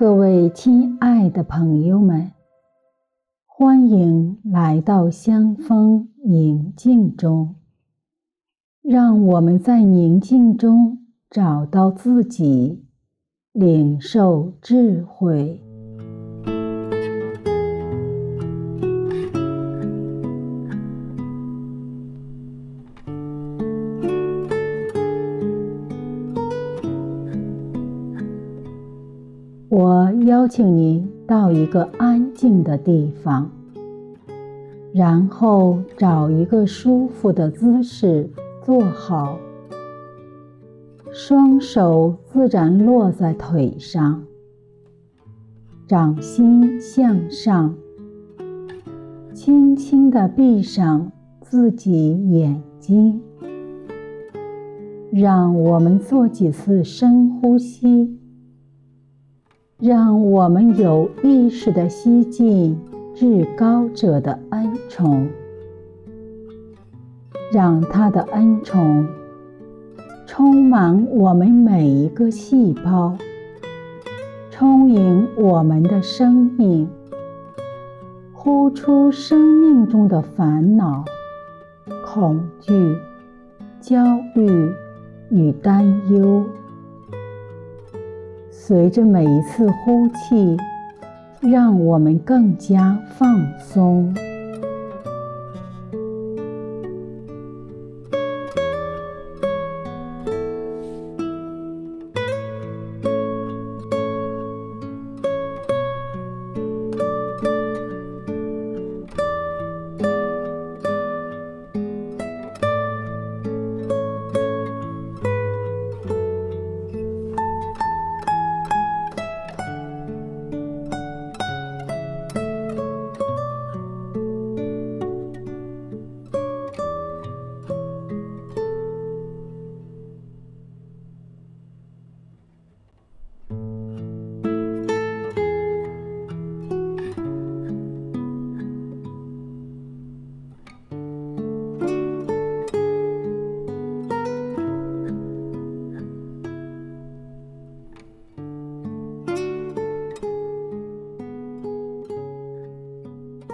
各位亲爱的朋友们，欢迎来到香风宁静中。让我们在宁静中找到自己，领受智慧。请您到一个安静的地方，然后找一个舒服的姿势坐好，双手自然落在腿上，掌心向上，轻轻地闭上自己眼睛，让我们做几次深呼吸。让我们有意识的吸进至高者的恩宠，让他的恩宠充满我们每一个细胞，充盈我们的生命，呼出生命中的烦恼、恐惧、焦虑与担忧。随着每一次呼气，让我们更加放松。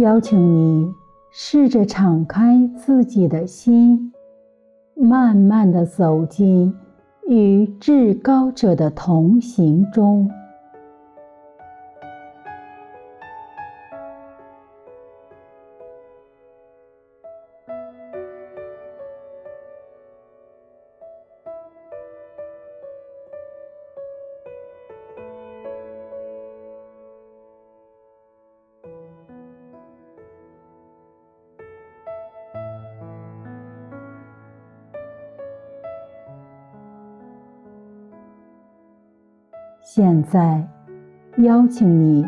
邀请你试着敞开自己的心，慢慢的走进与至高者的同行中。现在，邀请你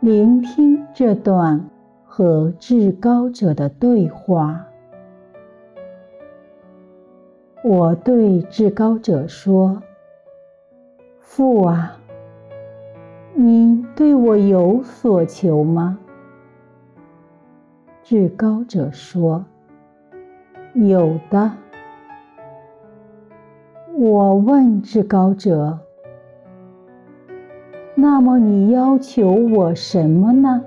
聆听这段和至高者的对话。我对至高者说：“父啊，你对我有所求吗？”至高者说：“有的，我问至高者：“那么你要求我什么呢？”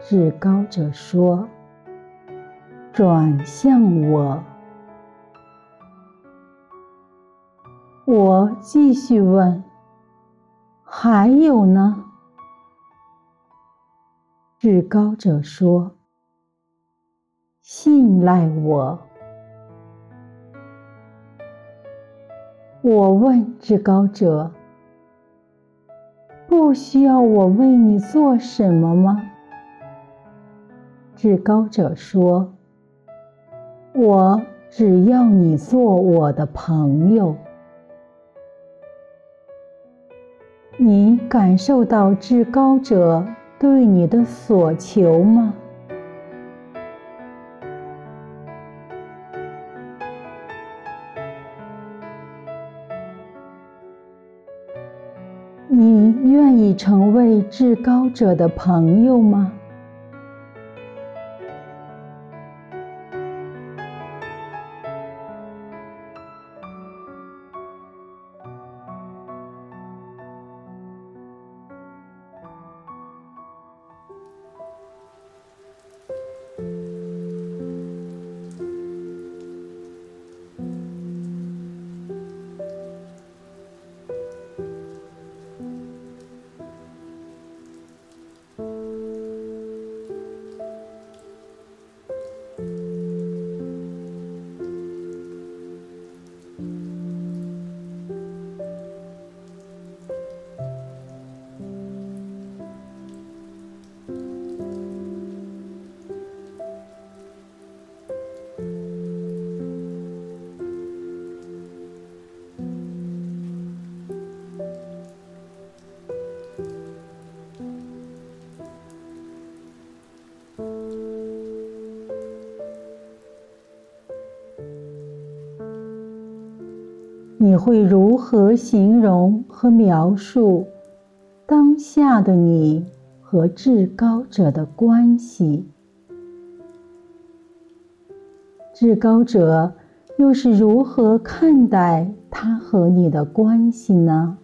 至高者说：“转向我。”我继续问：“还有呢？”至高者说：“信赖我。”我问至高者：“不需要我为你做什么吗？”至高者说：“我只要你做我的朋友。”你感受到至高者对你的所求吗？已成为至高者的朋友吗？你会如何形容和描述当下的你和至高者的关系？至高者又是如何看待他和你的关系呢？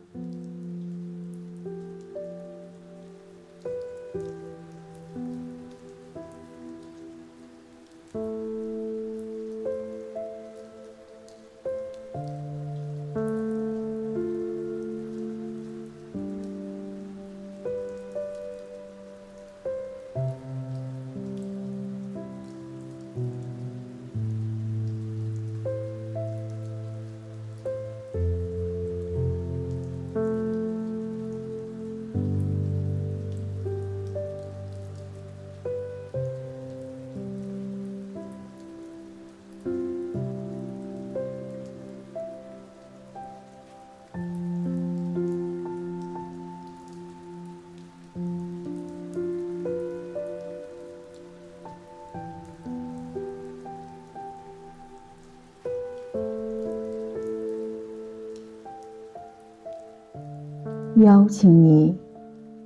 邀请你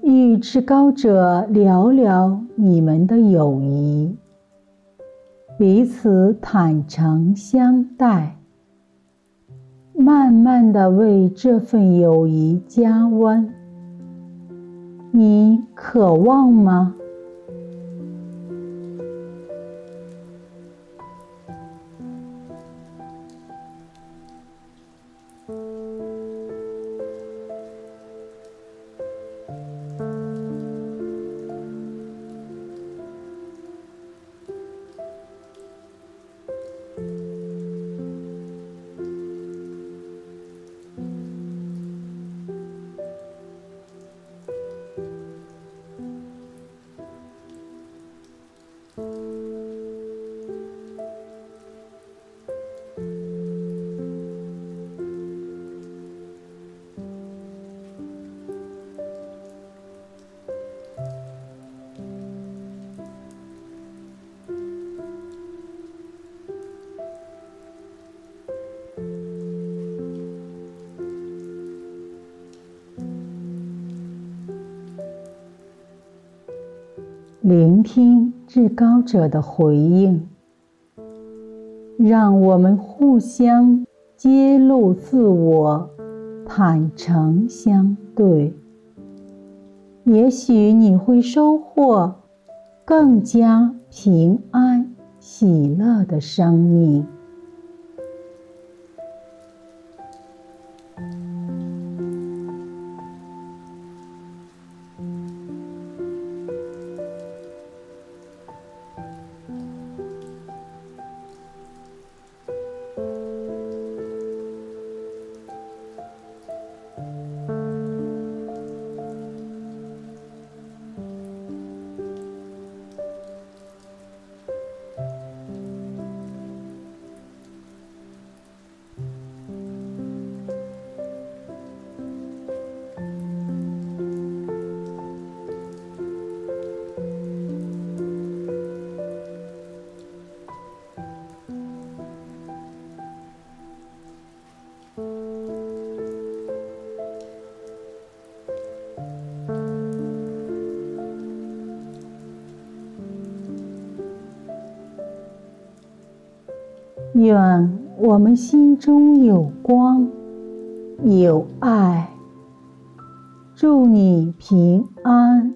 与至高者聊聊你们的友谊，彼此坦诚相待，慢慢的为这份友谊加温。你渴望吗？聆听至高者的回应，让我们互相揭露自我，坦诚相对，也许你会收获更加平安喜乐的生命。愿我们心中有光，有爱。祝你平安。